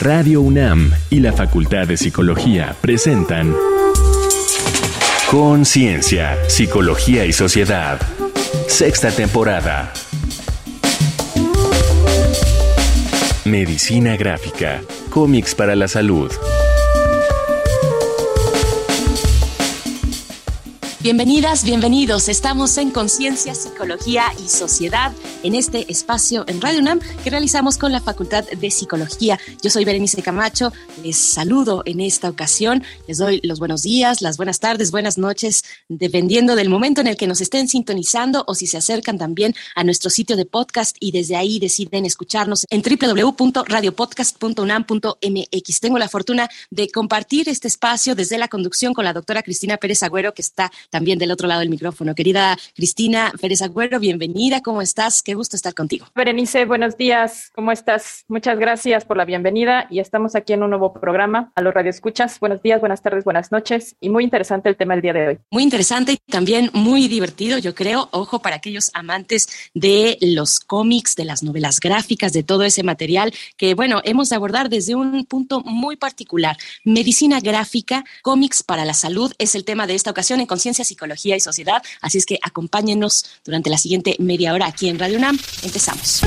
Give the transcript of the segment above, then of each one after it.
Radio UNAM y la Facultad de Psicología presentan Conciencia, Psicología y Sociedad. Sexta temporada. Medicina gráfica. Cómics para la salud. Bienvenidas, bienvenidos. Estamos en Conciencia, Psicología y Sociedad en este espacio en Radio UNAM que realizamos con la Facultad de Psicología. Yo soy Berenice Camacho, les saludo en esta ocasión, les doy los buenos días, las buenas tardes, buenas noches, dependiendo del momento en el que nos estén sintonizando o si se acercan también a nuestro sitio de podcast y desde ahí deciden escucharnos en www.radiopodcast.unam.mx. Tengo la fortuna de compartir este espacio desde la conducción con la doctora Cristina Pérez Agüero, que está también del otro lado del micrófono. Querida Cristina Pérez Agüero, bienvenida, ¿cómo estás? Qué gusto estar contigo. Berenice, buenos días, ¿cómo estás? Muchas gracias por la bienvenida y estamos aquí en un nuevo programa a los radioescuchas. Buenos días, buenas tardes, buenas noches y muy interesante el tema del día de hoy. Muy interesante y también muy divertido, yo creo. Ojo para aquellos amantes de los cómics, de las novelas gráficas, de todo ese material que, bueno, hemos de abordar desde un punto muy particular. Medicina gráfica, cómics para la salud es el tema de esta ocasión en Conciencia Psicología y Sociedad. Así es que acompáñenos durante la siguiente media hora aquí en Radio UNAM. Empezamos.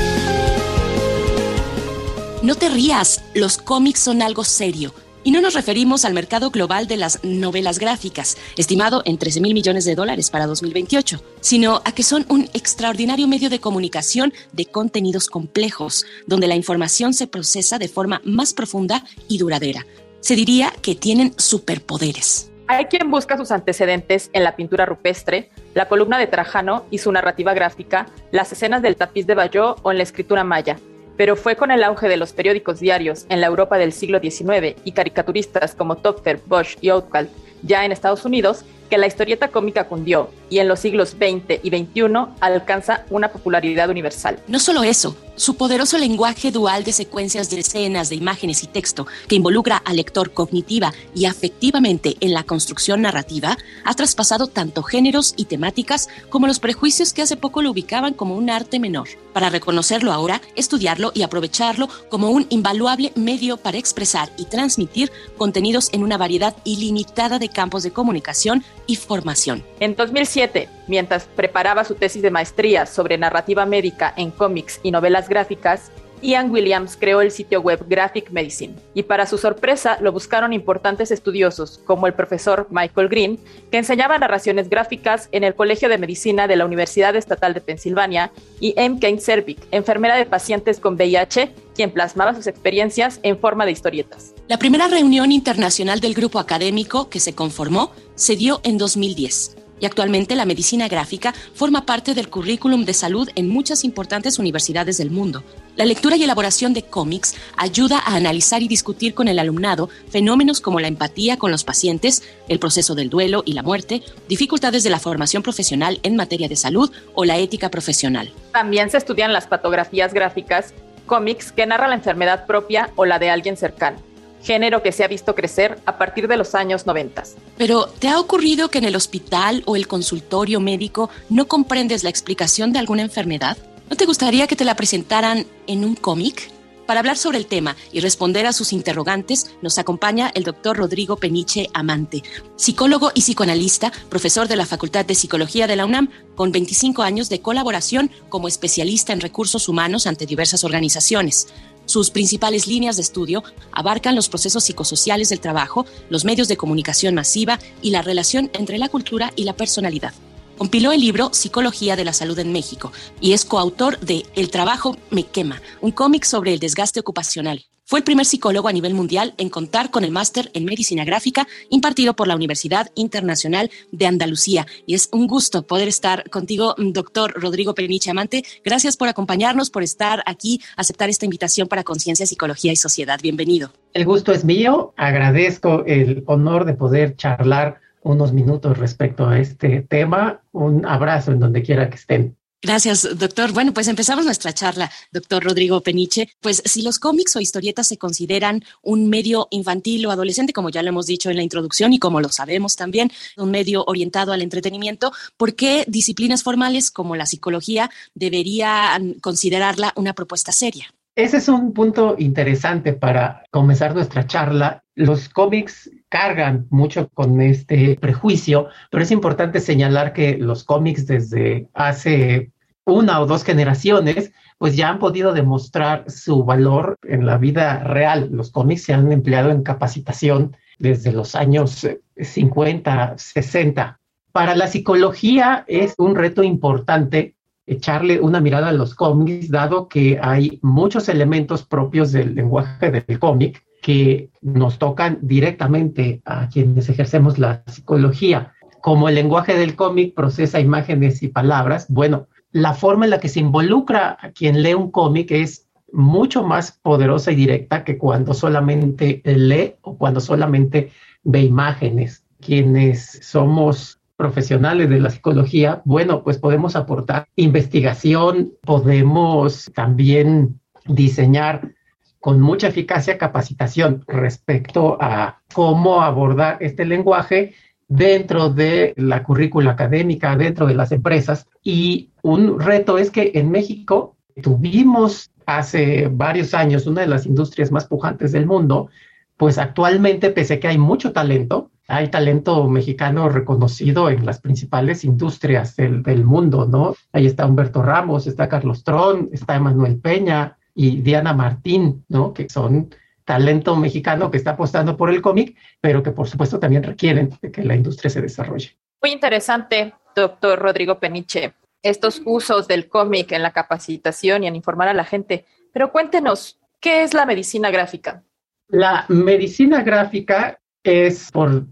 No te rías, los cómics son algo serio. Y no nos referimos al mercado global de las novelas gráficas, estimado en 13 mil millones de dólares para 2028, sino a que son un extraordinario medio de comunicación de contenidos complejos, donde la información se procesa de forma más profunda y duradera. Se diría que tienen superpoderes. Hay quien busca sus antecedentes en la pintura rupestre, la columna de Trajano y su narrativa gráfica, las escenas del tapiz de Bayeux o en la escritura maya. Pero fue con el auge de los periódicos diarios en la Europa del siglo XIX y caricaturistas como Topfer, Bosch y Outcalt ya en Estados Unidos que la historieta cómica cundió y en los siglos XX y XXI alcanza una popularidad universal. No solo eso, su poderoso lenguaje dual de secuencias de escenas, de imágenes y texto, que involucra al lector cognitiva y afectivamente en la construcción narrativa, ha traspasado tanto géneros y temáticas como los prejuicios que hace poco lo ubicaban como un arte menor. Para reconocerlo ahora, estudiarlo y aprovecharlo como un invaluable medio para expresar y transmitir contenidos en una variedad ilimitada de campos de comunicación y formación. En 2007, mientras preparaba su tesis de maestría sobre narrativa médica en cómics y novelas gráficas, Ian Williams creó el sitio web Graphic Medicine y para su sorpresa lo buscaron importantes estudiosos como el profesor Michael Green, que enseñaba narraciones gráficas en el Colegio de Medicina de la Universidad Estatal de Pensilvania, y M. Kane Servik, enfermera de pacientes con VIH, quien plasmaba sus experiencias en forma de historietas. La primera reunión internacional del grupo académico que se conformó se dio en 2010 actualmente la medicina gráfica forma parte del currículum de salud en muchas importantes universidades del mundo. La lectura y elaboración de cómics ayuda a analizar y discutir con el alumnado fenómenos como la empatía con los pacientes, el proceso del duelo y la muerte, dificultades de la formación profesional en materia de salud o la ética profesional. También se estudian las patografías gráficas, cómics que narran la enfermedad propia o la de alguien cercano género que se ha visto crecer a partir de los años 90. Pero, ¿te ha ocurrido que en el hospital o el consultorio médico no comprendes la explicación de alguna enfermedad? ¿No te gustaría que te la presentaran en un cómic? Para hablar sobre el tema y responder a sus interrogantes, nos acompaña el doctor Rodrigo Peniche Amante, psicólogo y psicoanalista, profesor de la Facultad de Psicología de la UNAM, con 25 años de colaboración como especialista en recursos humanos ante diversas organizaciones. Sus principales líneas de estudio abarcan los procesos psicosociales del trabajo, los medios de comunicación masiva y la relación entre la cultura y la personalidad. Compiló el libro Psicología de la Salud en México y es coautor de El trabajo me quema, un cómic sobre el desgaste ocupacional. Fue el primer psicólogo a nivel mundial en contar con el máster en medicina gráfica impartido por la Universidad Internacional de Andalucía. Y es un gusto poder estar contigo, doctor Rodrigo Peniche Amante. Gracias por acompañarnos, por estar aquí, aceptar esta invitación para Conciencia, Psicología y Sociedad. Bienvenido. El gusto es mío. Agradezco el honor de poder charlar unos minutos respecto a este tema. Un abrazo en donde quiera que estén. Gracias, doctor. Bueno, pues empezamos nuestra charla, doctor Rodrigo Peniche. Pues si los cómics o historietas se consideran un medio infantil o adolescente, como ya lo hemos dicho en la introducción y como lo sabemos también, un medio orientado al entretenimiento, ¿por qué disciplinas formales como la psicología deberían considerarla una propuesta seria? ese es un punto interesante para comenzar nuestra charla. Los cómics cargan mucho con este prejuicio, pero es importante señalar que los cómics desde hace una o dos generaciones, pues ya han podido demostrar su valor en la vida real. Los cómics se han empleado en capacitación desde los años 50, 60. Para la psicología es un reto importante echarle una mirada a los cómics, dado que hay muchos elementos propios del lenguaje del cómic que nos tocan directamente a quienes ejercemos la psicología. Como el lenguaje del cómic procesa imágenes y palabras, bueno, la forma en la que se involucra a quien lee un cómic es mucho más poderosa y directa que cuando solamente lee o cuando solamente ve imágenes. Quienes somos profesionales de la psicología, bueno, pues podemos aportar investigación, podemos también diseñar con mucha eficacia capacitación respecto a cómo abordar este lenguaje dentro de la currícula académica, dentro de las empresas. Y un reto es que en México tuvimos hace varios años una de las industrias más pujantes del mundo, pues actualmente, pese a que hay mucho talento, hay talento mexicano reconocido en las principales industrias del, del, mundo, ¿no? Ahí está Humberto Ramos, está Carlos Tron, está Emanuel Peña y Diana Martín, ¿no? Que son talento mexicano que está apostando por el cómic, pero que por supuesto también requieren de que la industria se desarrolle. Muy interesante, doctor Rodrigo Peniche, estos usos del cómic en la capacitación y en informar a la gente. Pero cuéntenos, ¿qué es la medicina gráfica? La medicina gráfica es, por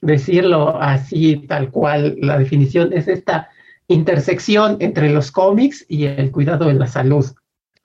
decirlo así, tal cual, la definición es esta intersección entre los cómics y el cuidado de la salud,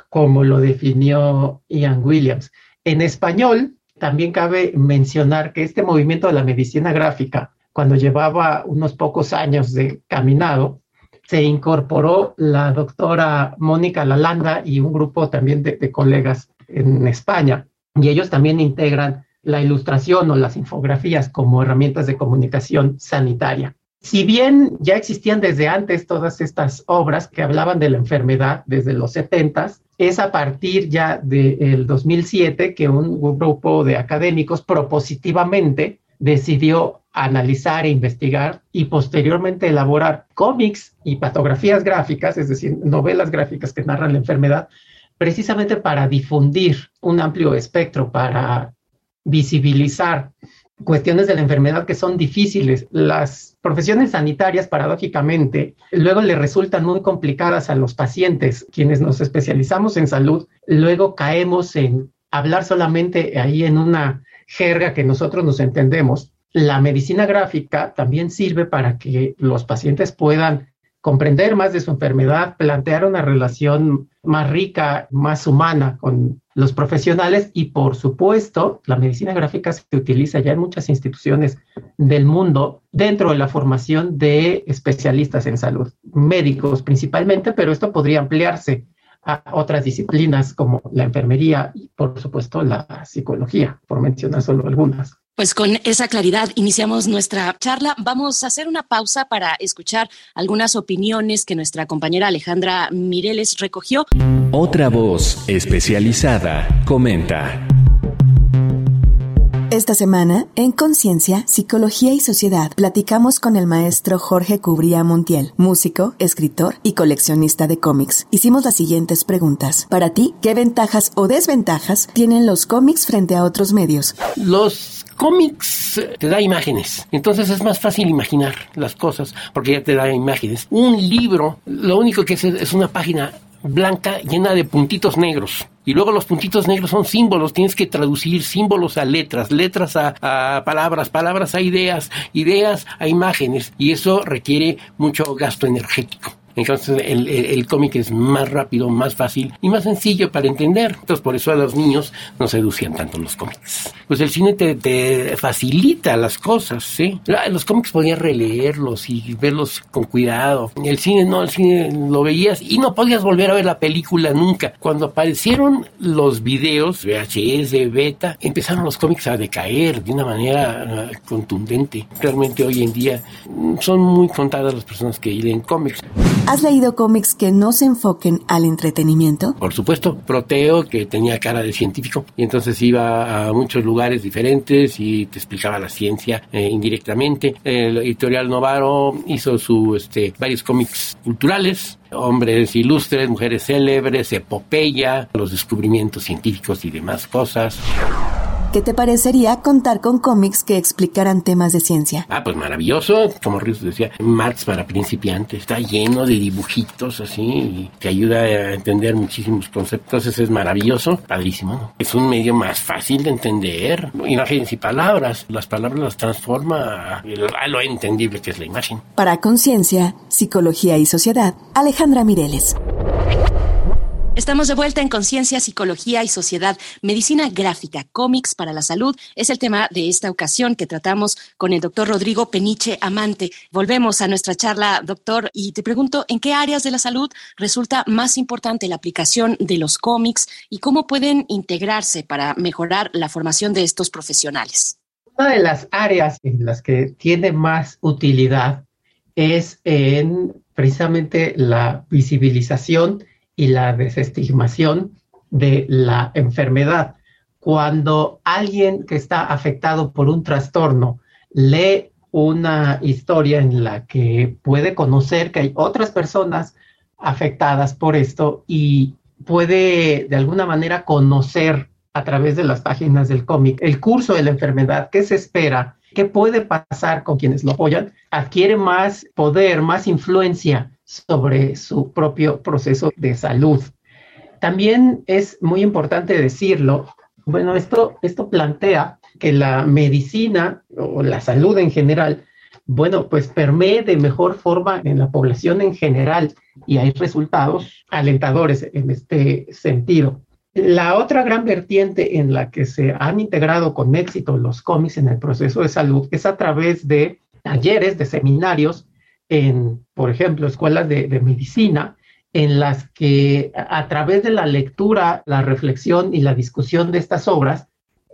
como lo definió Ian Williams. En español, también cabe mencionar que este movimiento de la medicina gráfica, cuando llevaba unos pocos años de caminado, se incorporó la doctora Mónica Lalanda y un grupo también de, de colegas en España, y ellos también integran la ilustración o las infografías como herramientas de comunicación sanitaria. Si bien ya existían desde antes todas estas obras que hablaban de la enfermedad desde los 70, es a partir ya del 2007 que un grupo de académicos propositivamente decidió analizar e investigar y posteriormente elaborar cómics y patografías gráficas, es decir, novelas gráficas que narran la enfermedad, precisamente para difundir un amplio espectro, para visibilizar cuestiones de la enfermedad que son difíciles. Las profesiones sanitarias, paradójicamente, luego le resultan muy complicadas a los pacientes. Quienes nos especializamos en salud, luego caemos en hablar solamente ahí en una jerga que nosotros nos entendemos. La medicina gráfica también sirve para que los pacientes puedan comprender más de su enfermedad, plantear una relación más rica, más humana con los profesionales y por supuesto la medicina gráfica se utiliza ya en muchas instituciones del mundo dentro de la formación de especialistas en salud, médicos principalmente, pero esto podría ampliarse a otras disciplinas como la enfermería y por supuesto la psicología, por mencionar solo algunas. Pues con esa claridad iniciamos nuestra charla. Vamos a hacer una pausa para escuchar algunas opiniones que nuestra compañera Alejandra Mireles recogió. Otra voz especializada comenta. Esta semana, en Conciencia, Psicología y Sociedad, platicamos con el maestro Jorge Cubría Montiel, músico, escritor y coleccionista de cómics. Hicimos las siguientes preguntas. Para ti, ¿qué ventajas o desventajas tienen los cómics frente a otros medios? Los cómics te da imágenes, entonces es más fácil imaginar las cosas porque ya te da imágenes. Un libro, lo único que es es una página blanca llena de puntitos negros. Y luego los puntitos negros son símbolos, tienes que traducir símbolos a letras, letras a, a, palabras, palabras a ideas, ideas a imágenes. Y eso requiere mucho gasto energético. Entonces el, el, el cómic es más rápido, más fácil y más sencillo para entender. Entonces por eso a los niños no seducían tanto los cómics. Pues el cine te, te facilita las cosas, ¿sí? Los cómics podías releerlos y verlos con cuidado. El cine no, el cine lo veías y no podías volver a ver la película nunca. Cuando aparecieron los videos, VHS, beta, empezaron los cómics a decaer de una manera uh, contundente. Realmente hoy en día son muy contadas las personas que leen cómics. ¿Has leído cómics que no se enfoquen al entretenimiento? Por supuesto, Proteo, que tenía cara de científico, y entonces iba a muchos lugares diferentes y te explicaba la ciencia eh, indirectamente. El editorial Novaro hizo su, este, varios cómics culturales, hombres ilustres, mujeres célebres, epopeya, los descubrimientos científicos y demás cosas. ¿Qué te parecería contar con cómics que explicaran temas de ciencia? Ah, pues maravilloso. Como Rios decía, Marx para principiantes. Está lleno de dibujitos así que ayuda a entender muchísimos conceptos. Ese es maravilloso. Padrísimo. Es un medio más fácil de entender. Imágenes y palabras. Las palabras las transforma a lo entendible que es la imagen. Para Conciencia, Psicología y Sociedad, Alejandra Mireles. Estamos de vuelta en Conciencia, Psicología y Sociedad. Medicina gráfica, cómics para la salud es el tema de esta ocasión que tratamos con el doctor Rodrigo Peniche Amante. Volvemos a nuestra charla, doctor, y te pregunto, ¿en qué áreas de la salud resulta más importante la aplicación de los cómics y cómo pueden integrarse para mejorar la formación de estos profesionales? Una de las áreas en las que tiene más utilidad es en precisamente la visibilización y la desestigmación de la enfermedad. Cuando alguien que está afectado por un trastorno lee una historia en la que puede conocer que hay otras personas afectadas por esto y puede de alguna manera conocer a través de las páginas del cómic el curso de la enfermedad, qué se espera, qué puede pasar con quienes lo apoyan, adquiere más poder, más influencia sobre su propio proceso de salud. También es muy importante decirlo, bueno, esto, esto plantea que la medicina o la salud en general, bueno, pues permee de mejor forma en la población en general y hay resultados alentadores en este sentido. La otra gran vertiente en la que se han integrado con éxito los cómics en el proceso de salud es a través de talleres, de seminarios en, por ejemplo, escuelas de, medicina, en las que a través de la lectura, la reflexión y la discusión de estas obras,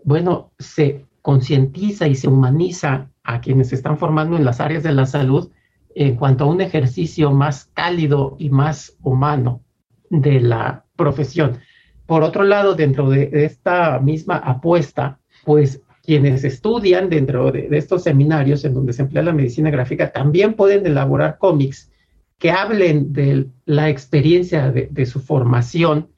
bueno, se concientiza y se humaniza a quienes se están formando en las áreas de la salud en cuanto a un ejercicio más cálido y más humano de la profesión. Por otro lado, dentro de esta misma apuesta, pues quienes estudian dentro de, estos seminarios en donde se emplea la medicina gráfica también pueden elaborar cómics que hablen de la experiencia de, su formación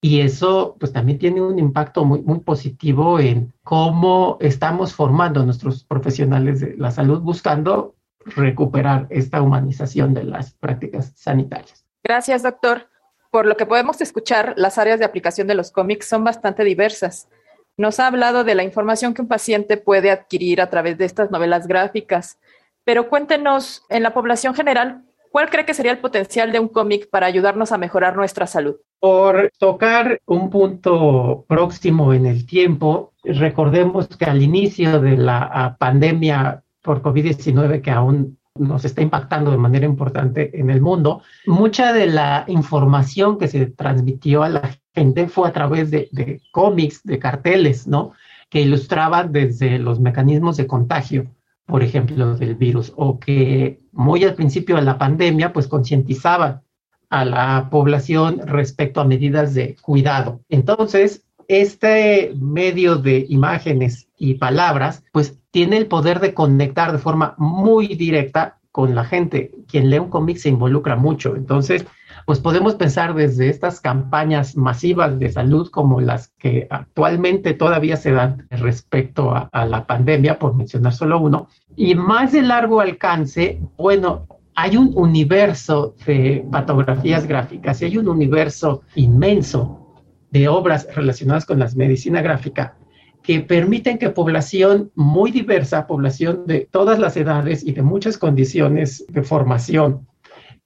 y eso pues también tiene un impacto muy, muy positivo en cómo estamos formando a nuestros profesionales de la salud buscando recuperar esta humanización de las prácticas sanitarias. Gracias, doctor. Por lo que podemos escuchar, las áreas de aplicación de los cómics son bastante diversas. Nos ha hablado de la información que un paciente puede adquirir a través de estas novelas gráficas, pero cuéntenos, en la población general, ¿cuál cree que sería el potencial de un cómic para ayudarnos a mejorar nuestra salud? Por tocar un punto próximo en el tiempo, recordemos que al inicio de la pandemia por COVID-19, que aún nos está impactando de manera importante en el mundo, mucha de la información que se transmitió a la gente fue a través de, cómics, de carteles, ¿no? Que ilustraban desde los mecanismos de contagio, por ejemplo, del virus, o que muy al principio de la pandemia, pues concientizaban a la población respecto a medidas de cuidado. Entonces, este medio de imágenes y palabras, pues tiene el poder de conectar de forma muy directa con la gente. Quien lee un cómic se involucra mucho. Entonces, pues podemos pensar desde estas campañas masivas de salud como las que actualmente todavía se dan respecto a, la pandemia, por mencionar solo uno, y más de largo alcance, bueno, hay un universo de patografías gráficas y hay un universo inmenso de obras relacionadas con la medicina gráfica que permiten que población muy diversa, población de todas las edades y de muchas condiciones de formación,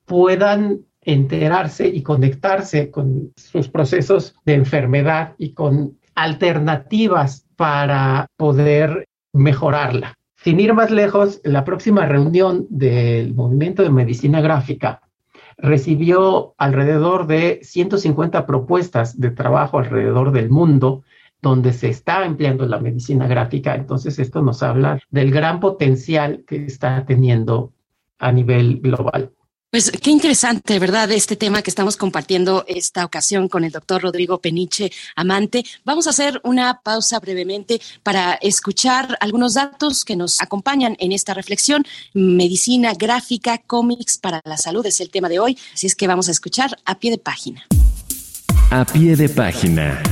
puedan enterarse y conectarse con sus procesos de enfermedad y con alternativas para poder mejorarla. Sin ir más lejos, la próxima reunión del Movimiento de Medicina Gráfica recibió alrededor de 150 propuestas de trabajo alrededor del mundo donde se está empleando la medicina gráfica. Entonces, esto nos habla del gran potencial que está teniendo a nivel global. Pues qué interesante, ¿verdad? Este tema que estamos compartiendo esta ocasión con el doctor Rodrigo Peniche Amante. Vamos a hacer una pausa brevemente para escuchar algunos datos que nos acompañan en esta reflexión. Medicina gráfica, cómics para la salud es el tema de hoy. Así es que vamos a escuchar a pie de página. A pie de página.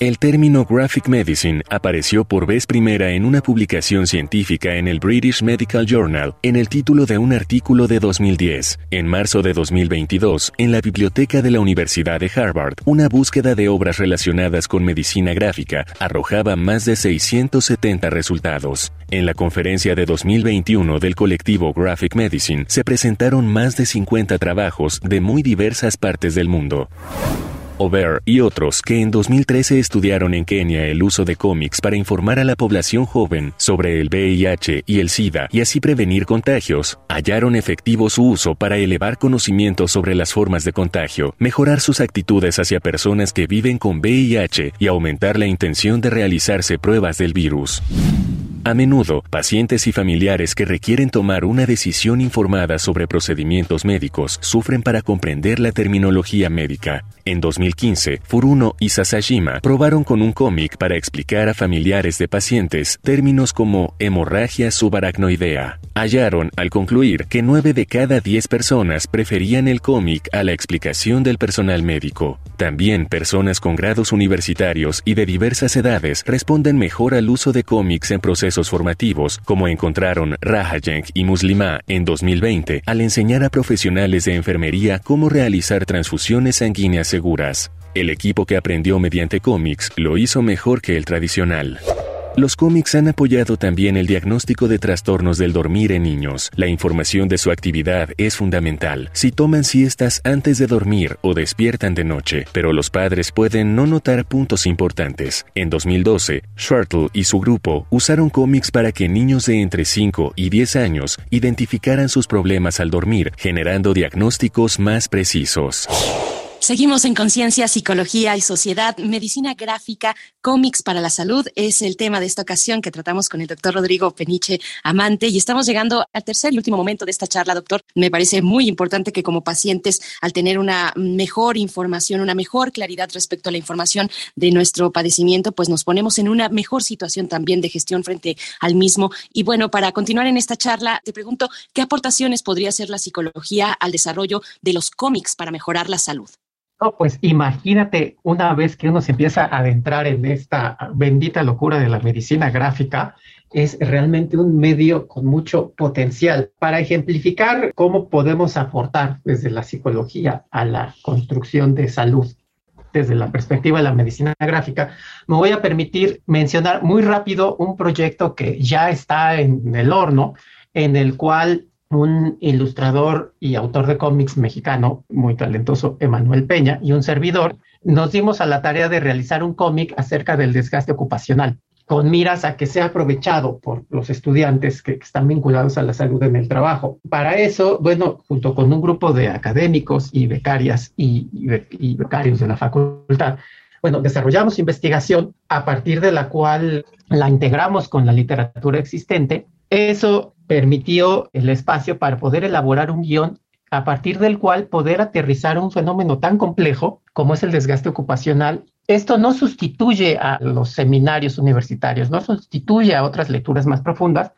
El término Graphic Medicine apareció por vez primera en una publicación científica en el British Medical Journal en el título de un artículo de 2010. En marzo de 2022, en la biblioteca de la Universidad de Harvard, una búsqueda de obras relacionadas con medicina gráfica arrojaba más de 670 resultados. En la conferencia de 2021 del colectivo Graphic Medicine se presentaron más de 50 trabajos de muy diversas partes del mundo. Over y otros que en 2013 estudiaron en Kenia el uso de cómics para informar a la población joven sobre el VIH y el SIDA y así prevenir contagios, hallaron efectivo su uso para elevar conocimientos sobre las formas de contagio, mejorar sus actitudes hacia personas que viven con VIH y aumentar la intención de realizarse pruebas del virus. A menudo, pacientes y familiares que requieren tomar una decisión informada sobre procedimientos médicos sufren para comprender la terminología médica. En 2015, Furuno y Sasajima probaron con un cómic para explicar a familiares de pacientes términos como hemorragia subaracnoidea. Hallaron, al concluir, que 9 de cada 10 personas preferían el cómic a la explicación del personal médico. También personas con grados universitarios y de diversas edades responden mejor al uso de cómics en procesos formativos, como encontraron Rahajenk y Muslima en 2020, al enseñar a profesionales de enfermería cómo realizar transfusiones sanguíneas seguras. El equipo que aprendió mediante cómics lo hizo mejor que el tradicional. Los cómics han apoyado también el diagnóstico de trastornos del dormir en niños. La información de su actividad es fundamental. Si toman siestas antes de dormir o despiertan de noche, pero los padres pueden no notar puntos importantes. En 2012, Shortle y su grupo usaron cómics para que niños de entre 5 y 10 años identificaran sus problemas al dormir, generando diagnósticos más precisos. Seguimos en Conciencia, Psicología y Sociedad. Medicina gráfica, cómics para la salud es el tema de esta ocasión que tratamos con el doctor Rodrigo Peniche Amante. Y estamos llegando al tercer y último momento de esta charla, doctor. Me parece muy importante que como pacientes, al tener una mejor información, una mejor claridad respecto a la información de nuestro padecimiento, pues nos ponemos en una mejor situación también de gestión frente al mismo. Y bueno, para continuar en esta charla, te pregunto, ¿qué aportaciones podría hacer la psicología al desarrollo de los cómics para mejorar la salud? Pues imagínate una vez que uno se empieza a adentrar en esta bendita locura de la medicina gráfica, es realmente un medio con mucho potencial para ejemplificar cómo podemos aportar desde la psicología a la construcción de salud. Desde la perspectiva de la medicina gráfica, me voy a permitir mencionar muy rápido un proyecto que ya está en el horno, en el cual un ilustrador y autor de cómics mexicano muy talentoso, Emanuel Peña, y un servidor, nos dimos a la tarea de realizar un cómic acerca del desgaste ocupacional, con miras a que sea aprovechado por los estudiantes que, están vinculados a la salud en el trabajo. Para eso, bueno, junto con un grupo de académicos y becarias y, becarios de la facultad, bueno, desarrollamos investigación a partir de la cual la integramos con la literatura existente. Eso permitió el espacio para poder elaborar un guion a partir del cual poder aterrizar un fenómeno tan complejo como es el desgaste ocupacional. Esto no sustituye a los seminarios universitarios, no sustituye a otras lecturas más profundas,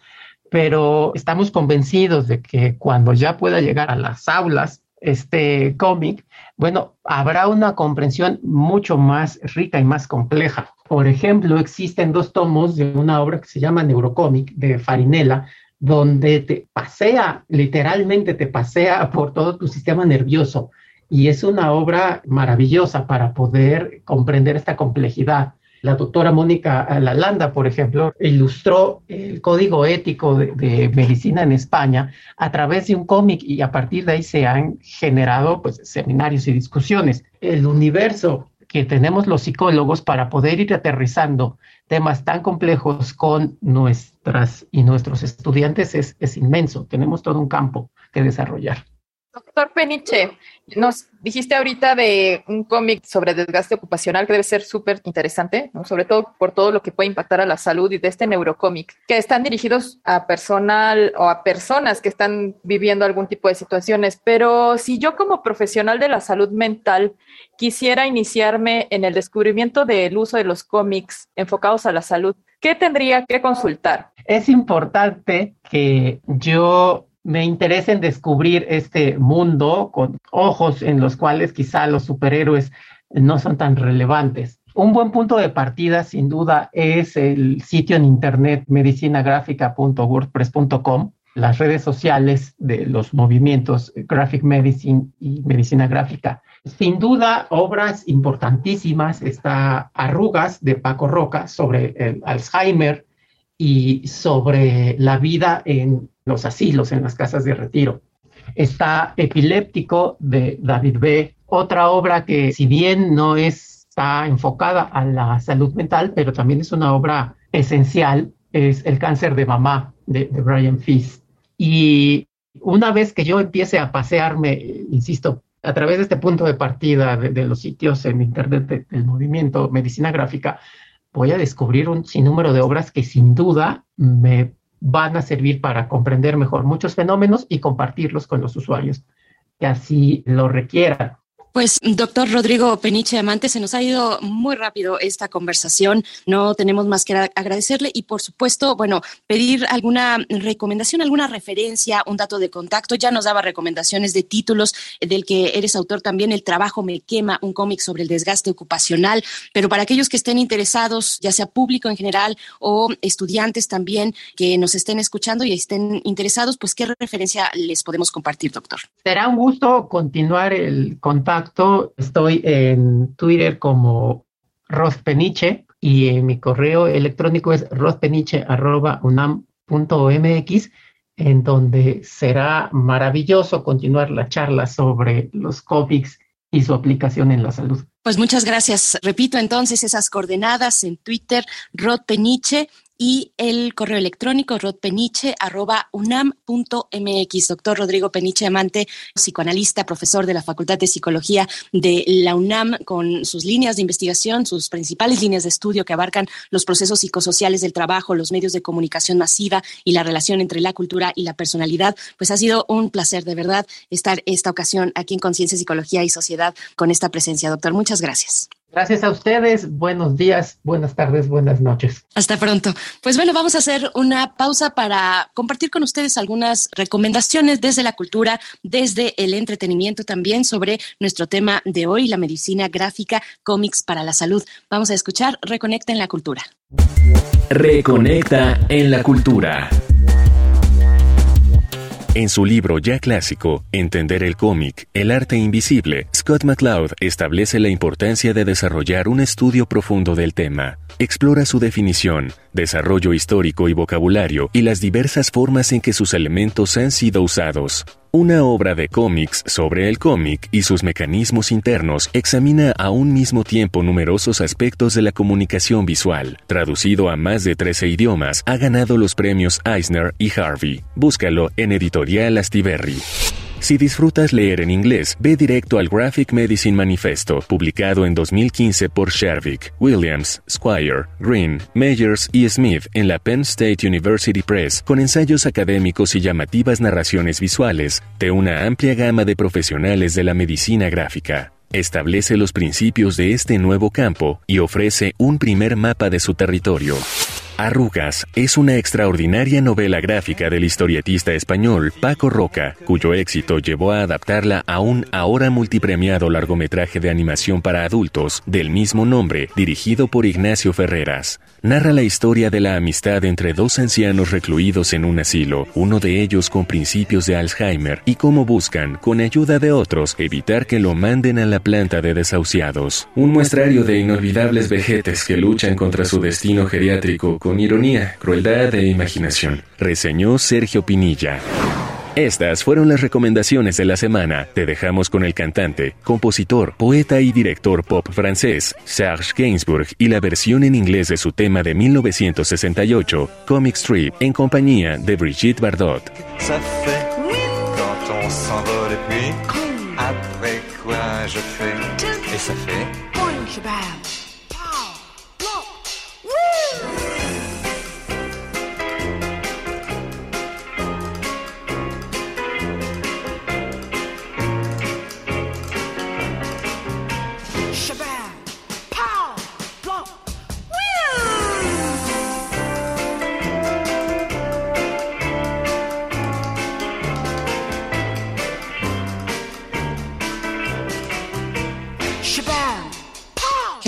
pero estamos convencidos de que cuando ya pueda llegar a las aulas este cómic, bueno, habrá una comprensión mucho más rica y más compleja. Por ejemplo, existen dos tomos de una obra que se llama Neurocómic de Farinella, donde te pasea, literalmente te pasea por todo tu sistema nervioso. Y es una obra maravillosa para poder comprender esta complejidad. La doctora Mónica Lalanda, por ejemplo, ilustró el código ético de, medicina en España a través de un cómic y a partir de ahí se han generado pues, seminarios y discusiones. El universo que tenemos los psicólogos para poder ir aterrizando temas tan complejos con nuestras y nuestros estudiantes es, es inmenso. Tenemos todo un campo que desarrollar. Doctor Peniche, nos dijiste ahorita de un cómic sobre desgaste ocupacional que debe ser súper interesante, sobre todo por todo lo que puede impactar a la salud y de este neurocómic, que están dirigidos a personal o a personas que están viviendo algún tipo de situaciones. Pero si yo como profesional de la salud mental quisiera iniciarme en el descubrimiento del uso de los cómics enfocados a la salud, ¿qué tendría que consultar? Es importante que yo me interesa descubrir este mundo con ojos en los cuales quizá los superhéroes no son tan relevantes. Un buen punto de partida, sin duda, es el sitio en internet medicinagrafica.wordpress.com, las redes sociales de los movimientos Graphic Medicine y Medicina Gráfica. Sin duda, obras importantísimas, está Arrugas de Paco Roca sobre el Alzheimer y sobre la vida en los asilos, en las casas de retiro. Está Epiléptico de David B., otra obra que si bien no está enfocada a la salud mental, pero también es una obra esencial, es El cáncer de mamá de, Brian Feast. Y una vez que yo empiece a pasearme, insisto, a través de este punto de partida de, los sitios en Internet del movimiento Medicina Gráfica, voy a descubrir un sinnúmero de obras que sin duda me van a servir para comprender mejor muchos fenómenos y compartirlos con los usuarios que así lo requieran. Pues, doctor Rodrigo Peniche Amante, se nos ha ido muy rápido esta conversación. No tenemos más que agradecerle y, por supuesto, bueno, pedir alguna recomendación, alguna referencia, un dato de contacto. Ya nos daba recomendaciones de títulos del que eres autor también, El trabajo me quema, un cómic sobre el desgaste ocupacional. Pero para aquellos que estén interesados, ya sea público en general o estudiantes también que nos estén escuchando y estén interesados, pues, ¿qué referencia les podemos compartir, doctor? Será un gusto continuar el contacto Estoy en Twitter como Rospeniche y en mi correo electrónico es rospeniche.unam.mx, en donde será maravilloso continuar la charla sobre los cómics y su aplicación en la salud. Pues muchas gracias. Repito entonces esas coordenadas en Twitter, Rod Peniche y el correo electrónico rodpeniche.unam.mx. Doctor Rodrigo Peniche Amante, psicoanalista, profesor de la Facultad de Psicología de la UNAM, con sus líneas de investigación, sus principales líneas de estudio que abarcan los procesos psicosociales del trabajo, los medios de comunicación masiva y la relación entre la cultura y la personalidad. Pues ha sido un placer, de verdad, estar esta ocasión aquí en Conciencia, Psicología y Sociedad con esta presencia. Doctor, muchas gracias. Gracias a ustedes. Buenos días, buenas tardes, buenas noches. Hasta pronto. Pues bueno, vamos a hacer una pausa para compartir con ustedes algunas recomendaciones desde la cultura, desde el entretenimiento también sobre nuestro tema de hoy, la medicina gráfica, cómics para la salud. Vamos a escuchar Reconecta en la cultura. Reconecta en la cultura. En su libro ya clásico, Entender el cómic, el arte invisible, Scott McCloud establece la importancia de desarrollar un estudio profundo del tema. Explora su definición, desarrollo histórico y vocabulario y las diversas formas en que sus elementos han sido usados. Una obra de cómics sobre el cómic y sus mecanismos internos examina a un mismo tiempo numerosos aspectos de la comunicación visual. Traducido a más de 13 idiomas, ha ganado los premios Eisner y Harvey. Búscalo en Editorial Astiberri. Si disfrutas leer en inglés, ve directo al Graphic Medicine Manifesto, publicado en 2015 por Shervick, Williams, Squire, Green, Meyers y Smith en la Penn State University Press, con ensayos académicos y llamativas narraciones visuales de una amplia gama de profesionales de la medicina gráfica. Establece los principios de este nuevo campo y ofrece un primer mapa de su territorio. Arrugas es una extraordinaria novela gráfica del historietista español Paco Roca, cuyo éxito llevó a adaptarla a un ahora multipremiado largometraje de animación para adultos del mismo nombre, dirigido por Ignacio Ferreras. Narra la historia de la amistad entre dos ancianos recluidos en un asilo, uno de ellos con principios de Alzheimer, y cómo buscan, con ayuda de otros, evitar que lo manden a la planta de desahuciados. Un muestrario de inolvidables vejetes que luchan contra su destino geriátrico con ironía, crueldad e imaginación, reseñó Sergio Pinilla. Estas fueron las recomendaciones de la semana. Te dejamos con el cantante, compositor, poeta y director pop francés Serge Gainsbourg y la versión en inglés de su tema de 1968, Comic Strip, en compañía de Brigitte Bardot. et ça fait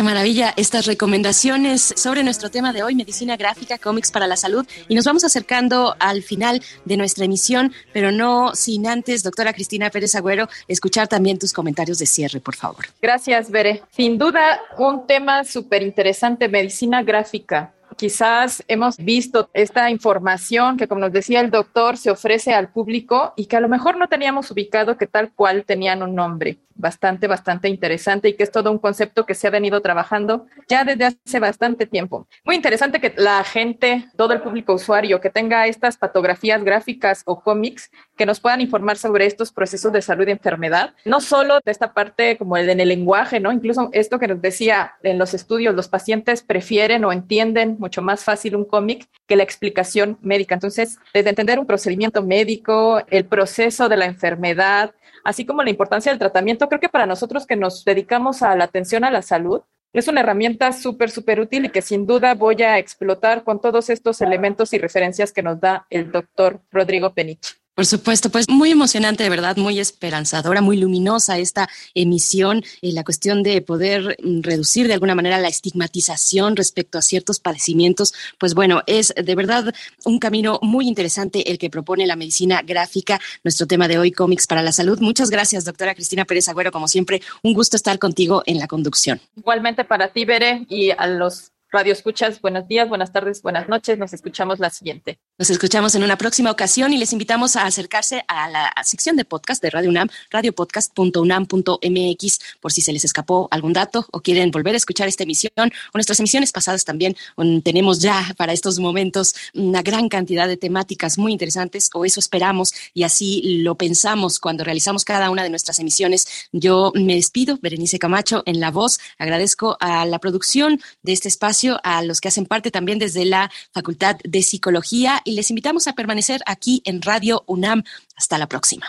maravilla estas recomendaciones sobre nuestro tema de hoy, medicina gráfica, cómics para la salud. Y nos vamos acercando al final de nuestra emisión, pero no sin antes, doctora Cristina Pérez Agüero, escuchar también tus comentarios de cierre, por favor. Gracias, Bere. Sin duda, un tema súper interesante, medicina gráfica. Quizás hemos visto esta información que, como nos decía el doctor, se ofrece al público y que a lo mejor no teníamos ubicado que tal cual tenían un nombre bastante, bastante interesante y que es todo un concepto que se ha venido trabajando ya desde hace bastante tiempo. Muy interesante que la gente, todo el público usuario que tenga estas patografías gráficas o cómics que nos puedan informar sobre estos procesos de salud y enfermedad, no solo de esta parte como el en el lenguaje, ¿no? Incluso esto que nos decía en los estudios, los pacientes prefieren o entienden mucho más fácil un cómic que la explicación médica. Entonces, desde entender un procedimiento médico, el proceso de la enfermedad, así como la importancia del tratamiento, creo que para nosotros que nos dedicamos a la atención a la salud, es una herramienta súper, súper útil y que sin duda voy a explotar con todos estos elementos y referencias que nos da el doctor Rodrigo Penich. Por supuesto, pues muy emocionante, de verdad, muy esperanzadora, muy luminosa esta emisión, y la cuestión de poder mm, reducir de alguna manera la estigmatización respecto a ciertos padecimientos, pues bueno, es de verdad un camino muy interesante el que propone la medicina gráfica, nuestro tema de hoy, cómics para la salud. Muchas gracias, doctora Cristina Pérez Agüero, como siempre, un gusto estar contigo en la conducción. Igualmente para ti, Bere, y a los Radio Escuchas, buenos días, buenas tardes, buenas noches. Nos escuchamos la siguiente. Nos escuchamos en una próxima ocasión y les invitamos a acercarse a la sección de podcast de Radio UNAM, radiopodcast.unam.mx, por si se les escapó algún dato o quieren volver a escuchar esta emisión o nuestras emisiones pasadas también. Tenemos ya para estos momentos una gran cantidad de temáticas muy interesantes, o eso esperamos, y así lo pensamos cuando realizamos cada una de nuestras emisiones. Yo me despido, Berenice Camacho, en la voz. Agradezco a la producción de este espacio a los que hacen parte también desde la Facultad de Psicología y les invitamos a permanecer aquí en Radio UNAM. Hasta la próxima.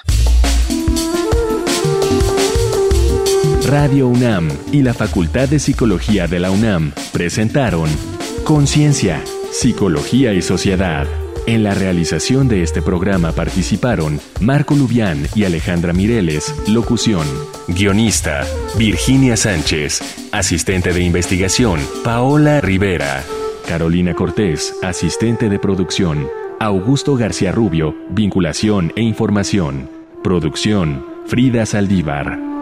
Radio UNAM y la Facultad de Psicología de la UNAM presentaron Conciencia, Psicología y Sociedad. En la realización de este programa participaron Marco Lubián y Alejandra Mireles, locución. Guionista, Virginia Sánchez. Asistente de investigación, Paola Rivera. Carolina Cortés, asistente de producción. Augusto García Rubio, vinculación e información. Producción, Frida Saldívar.